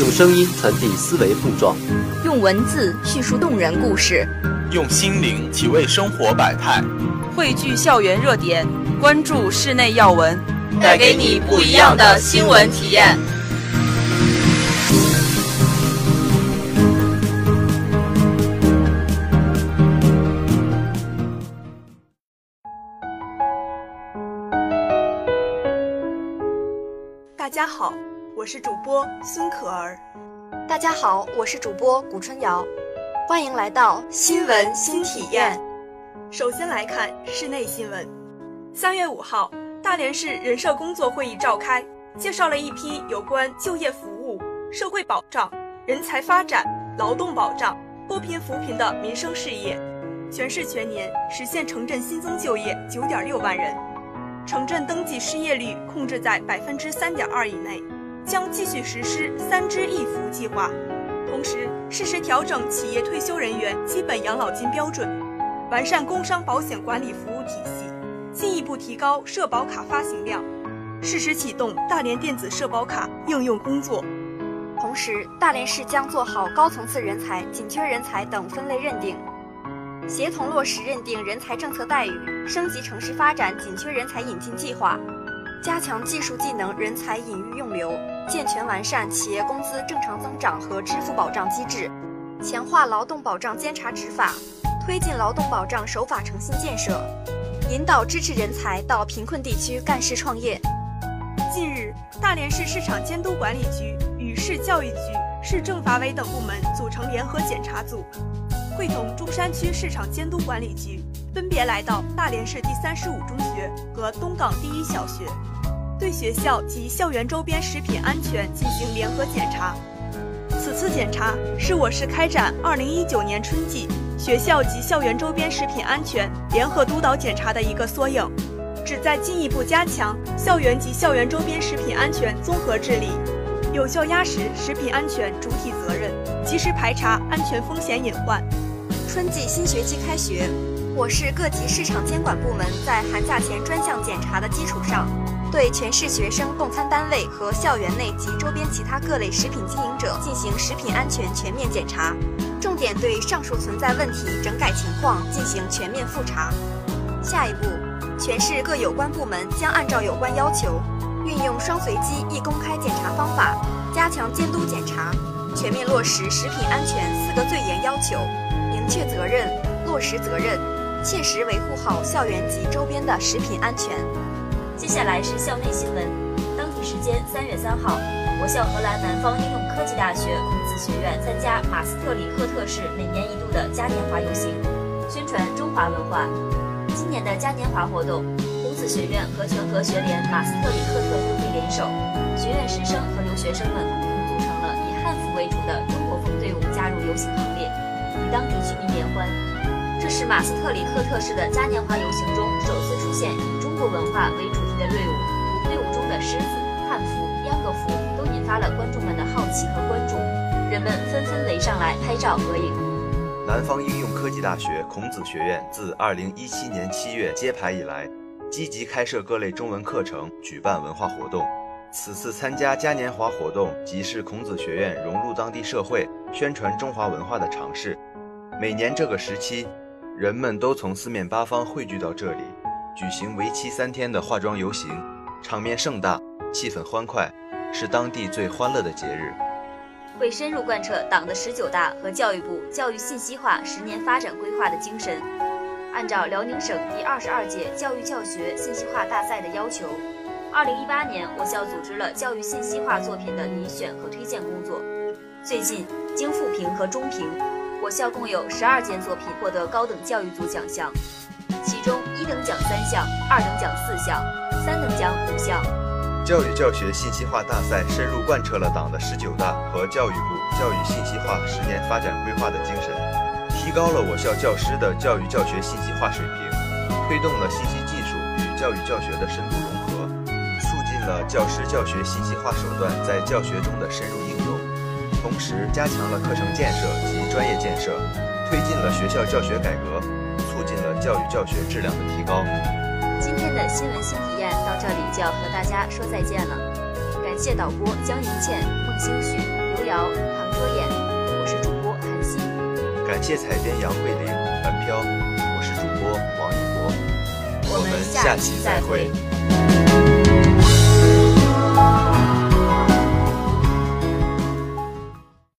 用声音传递思维碰撞，用文字叙述动人故事，用心灵体味生活百态，汇聚校园热点，关注室内要闻，带给你不一样的新闻体验。大家好，我是主播孙可儿。大家好，我是主播谷春瑶，欢迎来到新闻新体验。首先来看室内新闻。三月五号，大连市人社工作会议召开，介绍了一批有关就业服务、社会保障、人才发展、劳动保障、脱贫扶贫的民生事业。全市全年实现城镇新增就业九点六万人。城镇登记失业率控制在百分之三点二以内，将继续实施“三支一扶”计划，同时适时调整企业退休人员基本养老金标准，完善工伤保险管理服务体系，进一步提高社保卡发行量，适时启动大连电子社保卡应用工作。同时，大连市将做好高层次人才、紧缺人才等分类认定。协同落实认定人才政策待遇，升级城市发展紧缺人才引进计划，加强技术技能人才引育用流，健全完善企业工资正常增长和支付保障机制，强化劳动保障监察执法，推进劳动保障守法诚信建设，引导支持人才到贫困地区干事创业。近日，大连市市场监督管理局与市教育局、市政法委等部门组成联合检查组。会同中山区市场监督管理局，分别来到大连市第三十五中学和东港第一小学，对学校及校园周边食品安全进行联合检查。此次检查是我市开展二零一九年春季学校及校园周边食品安全联合督导检查的一个缩影，旨在进一步加强校园及校园周边食品安全综合治理，有效压实食品安全主体责任，及时排查安全风险隐患。春季新学期开学，我市各级市场监管部门在寒假前专项检查的基础上，对全市学生供餐单位和校园内及周边其他各类食品经营者进行食品安全全面检查，重点对上述存在问题整改情况进行全面复查。下一步，全市各有关部门将按照有关要求，运用双随机一公开检查方法，加强监督检查，全面落实食品安全四个最严要求。明确责任，落实责任，切实维护好校园及周边的食品安全。接下来是校内新闻。当地时间三月三号，我校荷兰南方应用科技大学孔子学院参加马斯特里赫特市每年一度的嘉年华游行，宣传中华文化。今年的嘉年华活动，孔子学院和全河学联马斯特里赫特分会联手，学院师生和留学生们共同组成了以汉服为主的中国风队伍，加入游行行列。与当地居民联欢，这是马斯特里赫特市的嘉年华游行中首次出现文化为主题的队伍。队伍中的狮子、汉服、秧歌服都引发了观众们的好奇和关注，人们纷纷围上来拍照合影。南方应用科技大学孔子学院自2017年7月揭牌以来，积极开设各类中文课程，举办文化活动。此次参加嘉年华活动，即是孔子学院融入当地社会、宣传中华文化的尝试。每年这个时期，人们都从四面八方汇聚到这里，举行为期三天的化妆游行，场面盛大，气氛欢快，是当地最欢乐的节日。为深入贯彻党的十九大和教育部教育信息化十年发展规划的精神，按照辽宁省第二十二届教育教学信息化大赛的要求。二零一八年，我校组织了教育信息化作品的遴选和推荐工作。最近，经复评和中评，我校共有十二件作品获得高等教育组奖项，其中一等奖三项，二等奖四项，三等奖五项。教育教学信息化大赛深入贯彻了党的十九大和教育部教育信息化十年发展规划的精神，提高了我校教师的教育教学信息化水平，推动了信息技术与教育教学的深度融合。促进了教师教学信息化手段在教学中的深入应用，同时加强了课程建设及专业建设，推进了学校教学改革，进了教育教学质量的提高。今天的新闻新体验到这里就要和大家说再见了，感谢导播江云倩、孟星旭、刘瑶、唐卓妍，我是主播韩熙。感谢采编杨慧玲、樊飘，我是主播王一博。我们下期再会。